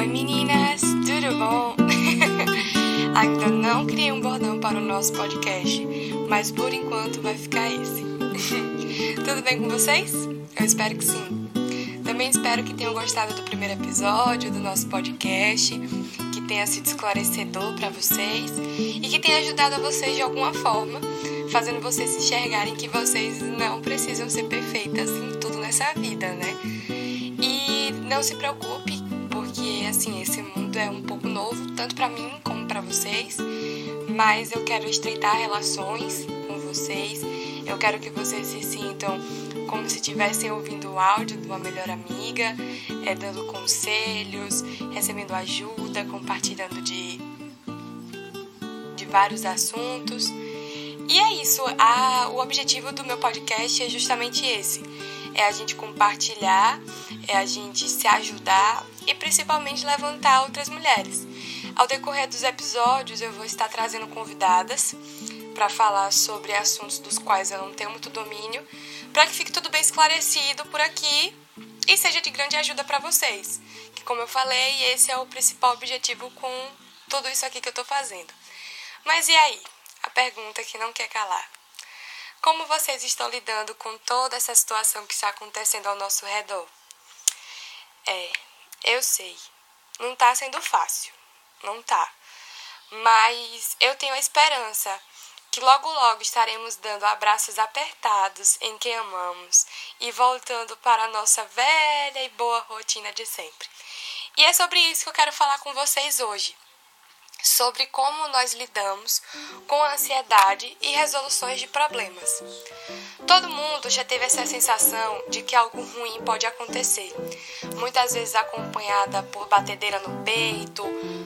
Oi meninas, tudo bom? Ainda não criei um bordão para o nosso podcast, mas por enquanto vai ficar esse. tudo bem com vocês? Eu espero que sim. Também espero que tenham gostado do primeiro episódio do nosso podcast, que tenha sido esclarecedor para vocês e que tenha ajudado vocês de alguma forma, fazendo vocês enxergarem que vocês não precisam ser perfeitas em tudo nessa vida, né? E não se preocupe porque assim, esse mundo é um pouco novo, tanto para mim como para vocês, mas eu quero estreitar relações com vocês. Eu quero que vocês se sintam como se estivessem ouvindo o áudio de uma melhor amiga, é, dando conselhos, recebendo ajuda, compartilhando de, de vários assuntos. E é isso, a, o objetivo do meu podcast é justamente esse: é a gente compartilhar, é a gente se ajudar e principalmente levantar outras mulheres. Ao decorrer dos episódios, eu vou estar trazendo convidadas para falar sobre assuntos dos quais eu não tenho muito domínio, para que fique tudo bem esclarecido por aqui e seja de grande ajuda para vocês. Que, como eu falei, esse é o principal objetivo com tudo isso aqui que eu estou fazendo. Mas e aí? A pergunta que não quer calar. Como vocês estão lidando com toda essa situação que está acontecendo ao nosso redor? É, eu sei, não está sendo fácil, não tá. Mas eu tenho a esperança que logo logo estaremos dando abraços apertados em quem amamos e voltando para a nossa velha e boa rotina de sempre. E é sobre isso que eu quero falar com vocês hoje sobre como nós lidamos com a ansiedade e resoluções de problemas. Todo mundo já teve essa sensação de que algo ruim pode acontecer, muitas vezes acompanhada por batedeira no peito,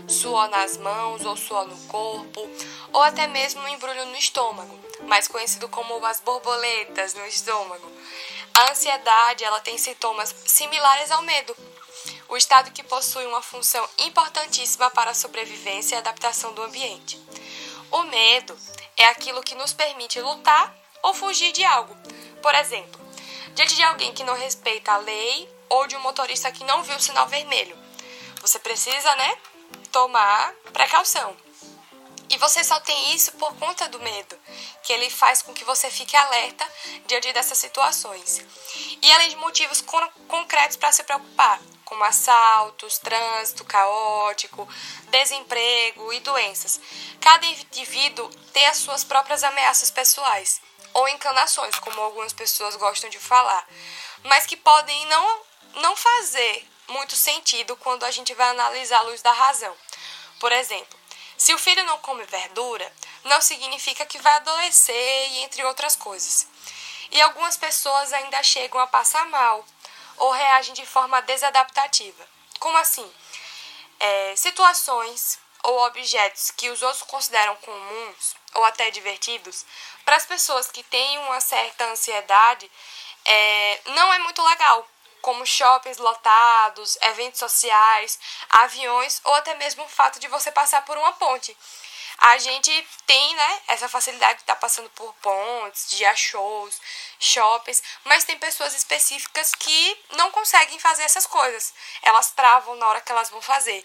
suor nas mãos ou suor no corpo, ou até mesmo um embrulho no estômago, mais conhecido como as borboletas no estômago. A ansiedade, ela tem sintomas similares ao medo, o estado que possui uma função importantíssima para a sobrevivência e adaptação do ambiente. O medo é aquilo que nos permite lutar ou fugir de algo. Por exemplo, diante de alguém que não respeita a lei ou de um motorista que não viu o sinal vermelho. Você precisa, né, tomar precaução. E você só tem isso por conta do medo, que ele faz com que você fique alerta diante dessas situações. E além de motivos concretos para se preocupar, como assaltos, trânsito caótico, desemprego e doenças. Cada indivíduo tem as suas próprias ameaças pessoais, ou encanações, como algumas pessoas gostam de falar, mas que podem não, não fazer muito sentido quando a gente vai analisar a luz da razão. Por exemplo, se o filho não come verdura, não significa que vai adoecer e entre outras coisas. E algumas pessoas ainda chegam a passar mal ou reagem de forma desadaptativa. Como assim? É, situações ou objetos que os outros consideram comuns ou até divertidos, para as pessoas que têm uma certa ansiedade, é, não é muito legal, como shoppings lotados, eventos sociais, aviões ou até mesmo o fato de você passar por uma ponte a gente tem, né, essa facilidade de estar tá passando por pontes, de ir shows, shoppings, mas tem pessoas específicas que não conseguem fazer essas coisas. Elas travam na hora que elas vão fazer.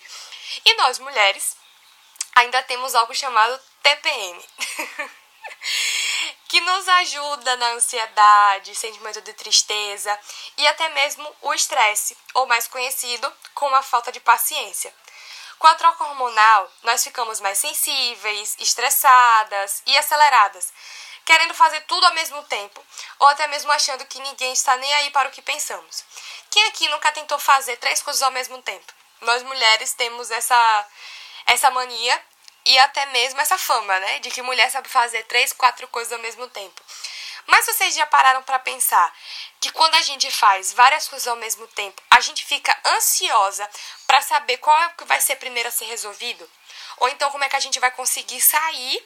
E nós, mulheres, ainda temos algo chamado TPM. que nos ajuda na ansiedade, sentimento de tristeza e até mesmo o estresse, ou mais conhecido como a falta de paciência. Com a troca hormonal, nós ficamos mais sensíveis, estressadas e aceleradas, querendo fazer tudo ao mesmo tempo, ou até mesmo achando que ninguém está nem aí para o que pensamos. Quem aqui nunca tentou fazer três coisas ao mesmo tempo? Nós mulheres temos essa, essa mania e até mesmo essa fama, né? De que mulher sabe fazer três, quatro coisas ao mesmo tempo. Mas vocês já pararam para pensar que quando a gente faz várias coisas ao mesmo tempo, a gente fica ansiosa para saber qual é que vai ser primeiro a ser resolvido? Ou então como é que a gente vai conseguir sair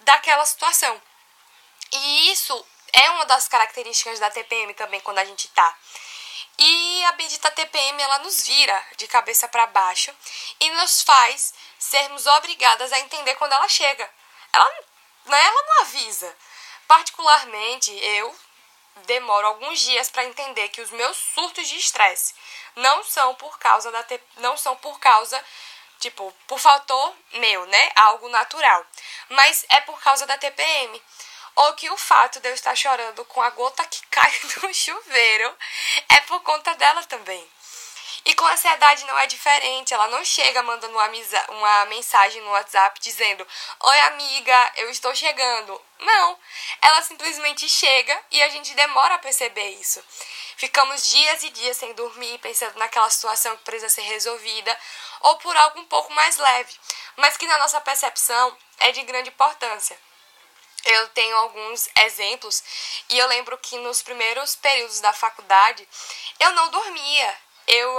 daquela situação? E isso é uma das características da TPM também quando a gente tá. E a bendita TPM ela nos vira de cabeça para baixo e nos faz sermos obrigadas a entender quando ela chega. Ela, né, ela não avisa. Particularmente, eu demoro alguns dias para entender que os meus surtos de estresse não são por causa da não são por causa tipo por fator meu, né? Algo natural, mas é por causa da TPM. Ou que o fato de eu estar chorando com a gota que cai no chuveiro é por conta dela também. E com a ansiedade não é diferente. Ela não chega mandando uma, uma mensagem no WhatsApp dizendo: Oi, amiga, eu estou chegando. Não. Ela simplesmente chega e a gente demora a perceber isso. Ficamos dias e dias sem dormir, pensando naquela situação que precisa ser resolvida, ou por algo um pouco mais leve, mas que na nossa percepção é de grande importância. Eu tenho alguns exemplos e eu lembro que nos primeiros períodos da faculdade eu não dormia eu,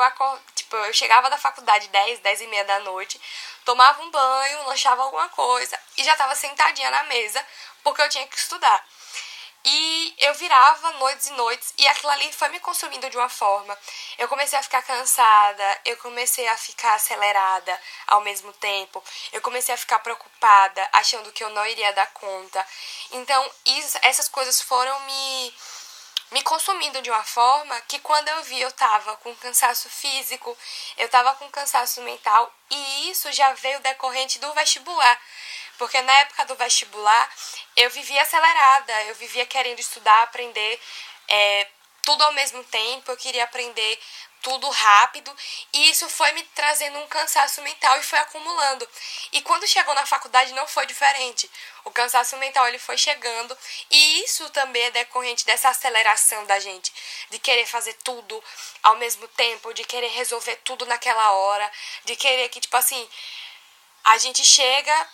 tipo, eu chegava da faculdade 10, 10 e meia da noite, tomava um banho, lanchava alguma coisa e já estava sentadinha na mesa porque eu tinha que estudar. E eu virava noites e noites e aquilo ali foi me consumindo de uma forma. Eu comecei a ficar cansada, eu comecei a ficar acelerada ao mesmo tempo, eu comecei a ficar preocupada, achando que eu não iria dar conta. Então, isso, essas coisas foram me me consumindo de uma forma que quando eu vi eu tava com cansaço físico, eu tava com cansaço mental e isso já veio decorrente do vestibular. Porque na época do vestibular eu vivia acelerada, eu vivia querendo estudar, aprender é, tudo ao mesmo tempo, eu queria aprender tudo rápido e isso foi me trazendo um cansaço mental e foi acumulando. E quando chegou na faculdade não foi diferente. O cansaço mental ele foi chegando e isso também é decorrente dessa aceleração da gente, de querer fazer tudo ao mesmo tempo, de querer resolver tudo naquela hora, de querer que tipo assim, a gente chega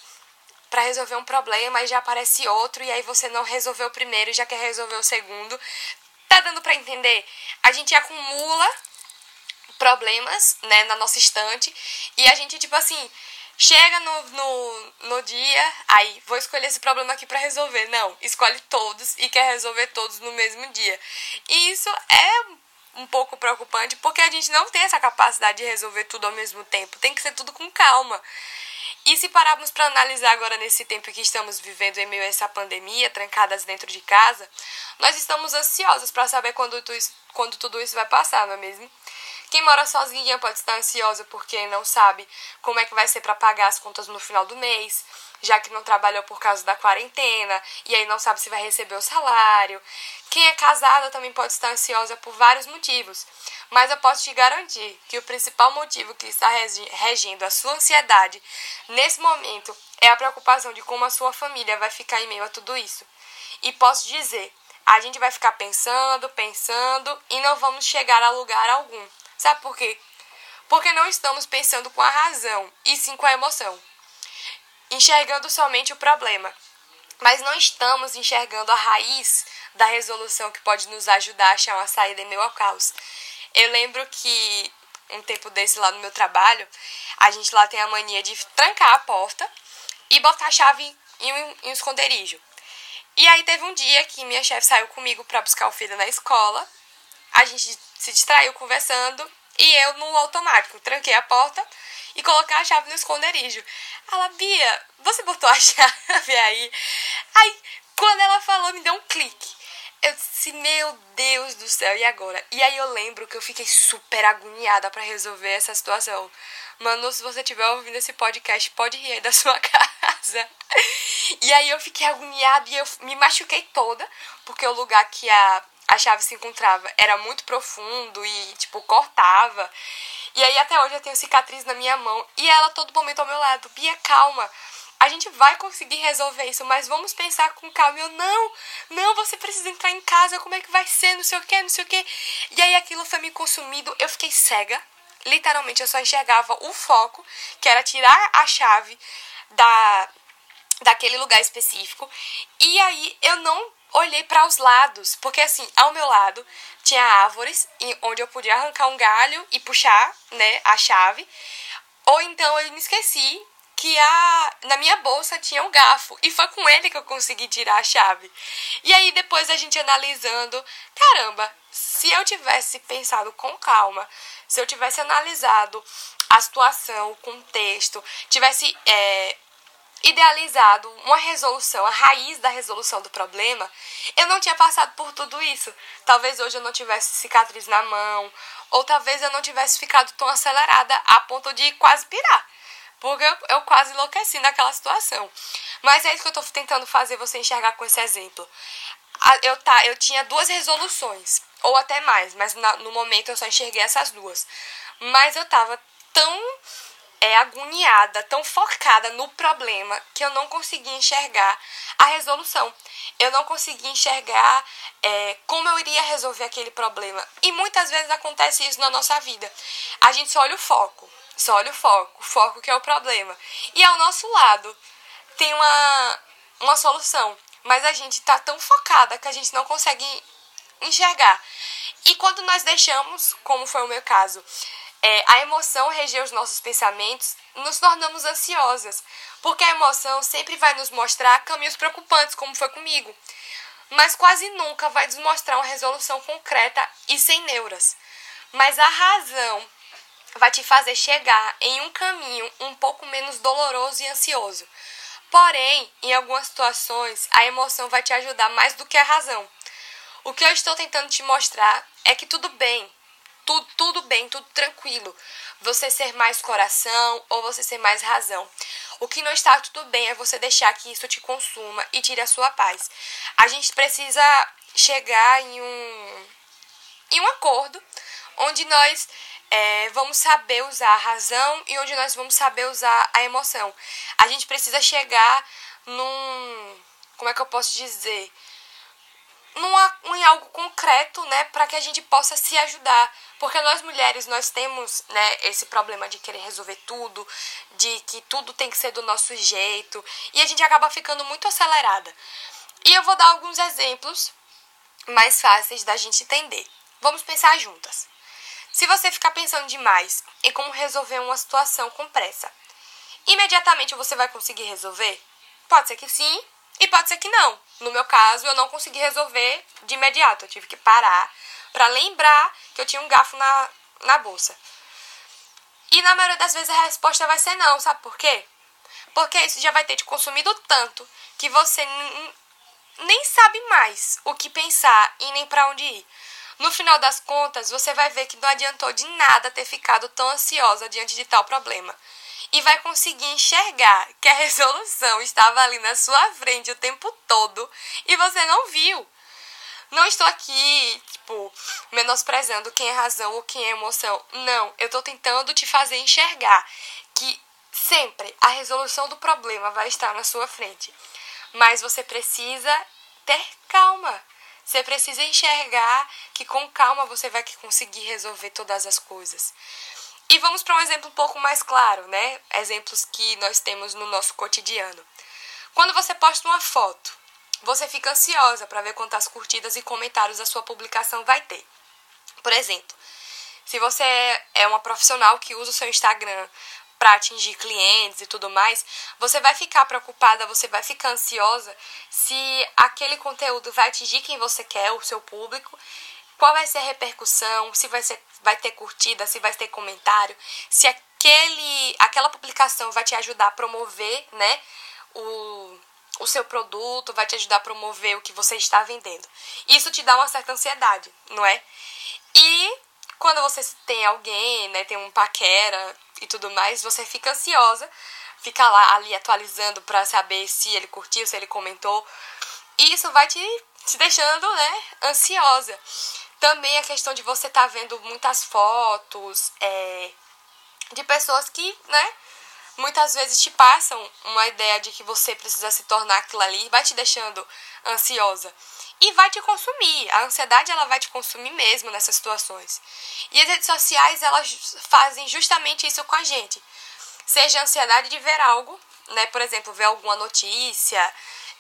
para resolver um problema e já aparece outro e aí você não resolveu o primeiro, já quer resolver o segundo. Tá dando para entender? A gente acumula problemas, né, na nossa estante. E a gente, tipo assim, chega no, no, no dia, aí vou escolher esse problema aqui para resolver. Não, escolhe todos e quer resolver todos no mesmo dia. E isso é um pouco preocupante porque a gente não tem essa capacidade de resolver tudo ao mesmo tempo. Tem que ser tudo com calma. E se pararmos para analisar agora nesse tempo que estamos vivendo em meio a essa pandemia, trancadas dentro de casa, nós estamos ansiosos para saber quando, tu, quando tudo isso vai passar, não é mesmo? Quem mora sozinha pode estar ansiosa porque não sabe como é que vai ser para pagar as contas no final do mês, já que não trabalhou por causa da quarentena e aí não sabe se vai receber o salário. Quem é casada também pode estar ansiosa por vários motivos, mas eu posso te garantir que o principal motivo que está regindo a sua ansiedade nesse momento é a preocupação de como a sua família vai ficar em meio a tudo isso. E posso dizer, a gente vai ficar pensando, pensando e não vamos chegar a lugar algum. Sabe por quê? Porque não estamos pensando com a razão, e sim com a emoção. Enxergando somente o problema. Mas não estamos enxergando a raiz da resolução que pode nos ajudar a achar uma saída em meio ao caos. Eu lembro que um tempo desse lá no meu trabalho, a gente lá tem a mania de trancar a porta e botar a chave em um, em um esconderijo. E aí teve um dia que minha chefe saiu comigo para buscar o filho na escola. A gente se distraiu conversando e eu no automático tranquei a porta e coloquei a chave no esconderijo. Ela, Bia, você botou a chave aí? Aí, quando ela falou, me deu um clique. Eu disse, meu Deus do céu, e agora? E aí eu lembro que eu fiquei super agoniada para resolver essa situação. Mano, se você estiver ouvindo esse podcast, pode rir aí da sua casa. E aí eu fiquei agoniada e eu me machuquei toda, porque o lugar que a a chave se encontrava era muito profundo e, tipo, cortava. E aí até hoje eu tenho cicatriz na minha mão e ela todo momento ao meu lado, Bia, calma. A gente vai conseguir resolver isso, mas vamos pensar com calma. Eu, não, não, você precisa entrar em casa, como é que vai ser, não sei o que, não sei o que. E aí aquilo foi me consumindo, eu fiquei cega. Literalmente, eu só enxergava o foco, que era tirar a chave da, daquele lugar específico. E aí eu não olhei para os lados, porque assim, ao meu lado tinha árvores onde eu podia arrancar um galho e puxar, né, a chave. Ou então eu me esqueci que a na minha bolsa tinha um garfo e foi com ele que eu consegui tirar a chave. E aí depois a gente analisando, caramba, se eu tivesse pensado com calma, se eu tivesse analisado a situação, o contexto, tivesse é, idealizado uma resolução, a raiz da resolução do problema, eu não tinha passado por tudo isso. Talvez hoje eu não tivesse cicatriz na mão, ou talvez eu não tivesse ficado tão acelerada a ponto de quase pirar. Porque eu, quase enlouqueci naquela situação. Mas é isso que eu estou tentando fazer você enxergar com esse exemplo. Eu, tá, eu tinha duas resoluções, ou até mais, mas na, no momento eu só enxerguei essas duas. Mas eu tava tão é, agoniada, tão focada no problema que eu não conseguia enxergar a resolução. Eu não conseguia enxergar é, como eu iria resolver aquele problema. E muitas vezes acontece isso na nossa vida. A gente só olha o foco, só olha o foco, o foco que é o problema. E ao nosso lado tem uma, uma solução, mas a gente está tão focada que a gente não consegue enxergar. E quando nós deixamos, como foi o meu caso, é, a emoção reger os nossos pensamentos, nos tornamos ansiosas, porque a emoção sempre vai nos mostrar caminhos preocupantes, como foi comigo, mas quase nunca vai nos mostrar uma resolução concreta e sem neuras. Mas a razão vai te fazer chegar em um caminho um pouco menos doloroso e ansioso. Porém, em algumas situações, a emoção vai te ajudar mais do que a razão. O que eu estou tentando te mostrar é que tudo bem, tudo, tudo bem, tudo tranquilo. Você ser mais coração ou você ser mais razão. O que não está tudo bem é você deixar que isso te consuma e tire a sua paz. A gente precisa chegar em um, em um acordo onde nós é, vamos saber usar a razão e onde nós vamos saber usar a emoção. A gente precisa chegar num. Como é que eu posso dizer? numa, em algo concreto, né, para que a gente possa se ajudar. Porque nós mulheres, nós temos, né, esse problema de querer resolver tudo, de que tudo tem que ser do nosso jeito, e a gente acaba ficando muito acelerada. E eu vou dar alguns exemplos mais fáceis da gente entender. Vamos pensar juntas. Se você ficar pensando demais em como resolver uma situação com pressa, imediatamente você vai conseguir resolver? Pode ser que sim, e pode ser que não. No meu caso, eu não consegui resolver de imediato. Eu tive que parar para lembrar que eu tinha um garfo na, na bolsa. E na maioria das vezes a resposta vai ser não, sabe por quê? Porque isso já vai ter te consumido tanto que você nem sabe mais o que pensar e nem para onde ir. No final das contas, você vai ver que não adiantou de nada ter ficado tão ansiosa diante de tal problema e vai conseguir enxergar que a resolução estava ali na sua frente o tempo todo e você não viu. Não estou aqui, tipo, menosprezando quem é razão ou quem é emoção. Não, eu estou tentando te fazer enxergar que sempre a resolução do problema vai estar na sua frente. Mas você precisa ter calma. Você precisa enxergar que com calma você vai conseguir resolver todas as coisas. E vamos para um exemplo um pouco mais claro, né? Exemplos que nós temos no nosso cotidiano. Quando você posta uma foto, você fica ansiosa para ver quantas curtidas e comentários a sua publicação vai ter. Por exemplo, se você é uma profissional que usa o seu Instagram para atingir clientes e tudo mais, você vai ficar preocupada, você vai ficar ansiosa se aquele conteúdo vai atingir quem você quer, o seu público, qual vai ser a repercussão, se vai, ser, vai ter curtida, se vai ter comentário, se aquele, aquela publicação vai te ajudar a promover né, o, o seu produto, vai te ajudar a promover o que você está vendendo. Isso te dá uma certa ansiedade, não é? E quando você tem alguém, né, tem um paquera e tudo mais, você fica ansiosa, fica lá ali atualizando para saber se ele curtiu, se ele comentou. E isso vai te, te deixando, né, ansiosa. Também a questão de você estar tá vendo muitas fotos é, de pessoas que, né, muitas vezes te passam uma ideia de que você precisa se tornar aquilo ali, vai te deixando ansiosa e vai te consumir. A ansiedade ela vai te consumir mesmo nessas situações. E as redes sociais elas fazem justamente isso com a gente. Seja a ansiedade de ver algo, né, por exemplo, ver alguma notícia,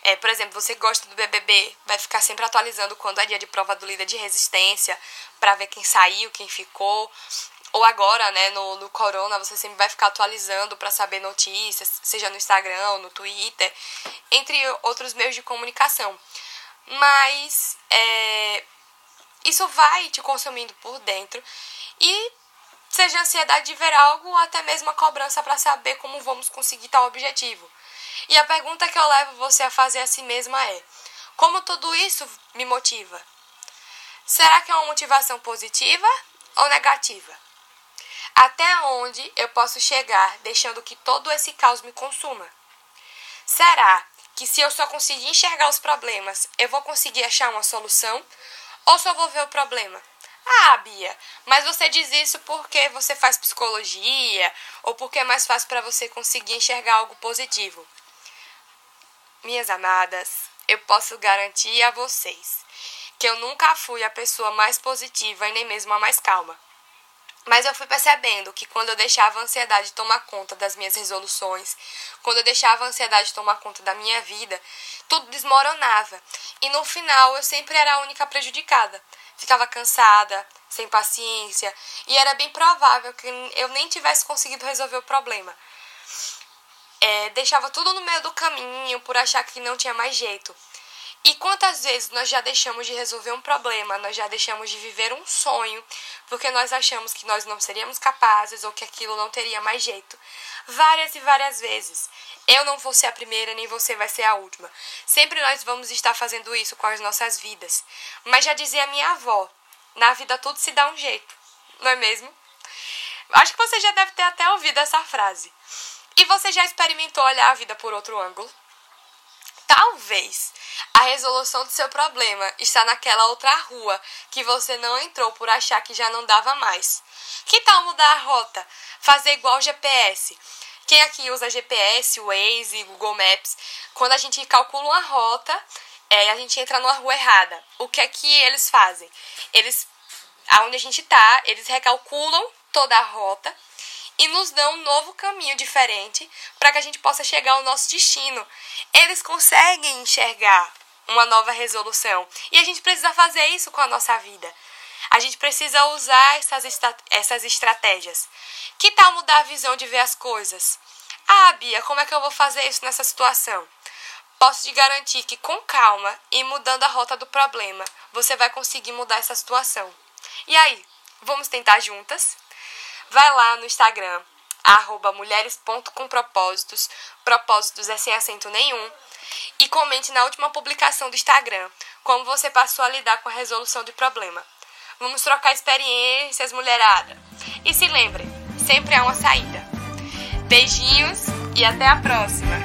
é, por exemplo, você gosta do BBB, vai ficar sempre atualizando quando é dia de prova do líder de resistência, para ver quem saiu, quem ficou. Ou agora, né, no, no Corona, você sempre vai ficar atualizando para saber notícias, seja no Instagram, no Twitter, entre outros meios de comunicação. Mas é, isso vai te consumindo por dentro e seja ansiedade de ver algo ou até mesmo a cobrança para saber como vamos conseguir tal objetivo. E a pergunta que eu levo você a fazer a si mesma é: como tudo isso me motiva? Será que é uma motivação positiva ou negativa? Até onde eu posso chegar deixando que todo esse caos me consuma? Será que se eu só conseguir enxergar os problemas, eu vou conseguir achar uma solução? Ou só vou ver o problema? Ah, Bia, mas você diz isso porque você faz psicologia ou porque é mais fácil para você conseguir enxergar algo positivo. Minhas amadas, eu posso garantir a vocês que eu nunca fui a pessoa mais positiva e nem mesmo a mais calma. Mas eu fui percebendo que quando eu deixava a ansiedade tomar conta das minhas resoluções, quando eu deixava a ansiedade tomar conta da minha vida, tudo desmoronava. E no final eu sempre era a única prejudicada. Ficava cansada, sem paciência, e era bem provável que eu nem tivesse conseguido resolver o problema. É, deixava tudo no meio do caminho por achar que não tinha mais jeito. E quantas vezes nós já deixamos de resolver um problema, nós já deixamos de viver um sonho, porque nós achamos que nós não seríamos capazes ou que aquilo não teria mais jeito. Várias e várias vezes. Eu não vou ser a primeira, nem você vai ser a última. Sempre nós vamos estar fazendo isso com as nossas vidas. Mas já dizia a minha avó: na vida tudo se dá um jeito, não é mesmo? Acho que você já deve ter até ouvido essa frase. E você já experimentou olhar a vida por outro ângulo? Talvez a resolução do seu problema está naquela outra rua que você não entrou por achar que já não dava mais. Que tal mudar a rota? Fazer igual GPS. Quem aqui usa GPS, Waze, Google Maps, quando a gente calcula uma rota, é, a gente entra numa rua errada. O que é que eles fazem? Eles, aonde a gente está, eles recalculam toda a rota e nos dão um novo caminho diferente para que a gente possa chegar ao nosso destino. Eles conseguem enxergar uma nova resolução e a gente precisa fazer isso com a nossa vida. A gente precisa usar essas, essas estratégias. Que tal mudar a visão de ver as coisas? Ah, Bia, como é que eu vou fazer isso nessa situação? Posso te garantir que com calma e mudando a rota do problema, você vai conseguir mudar essa situação. E aí, vamos tentar juntas? Vai lá no Instagram, arroba mulheres.compropósitos, propósitos é sem acento nenhum, e comente na última publicação do Instagram como você passou a lidar com a resolução de problema. Vamos trocar experiências, mulherada. E se lembre, sempre há uma saída. Beijinhos e até a próxima!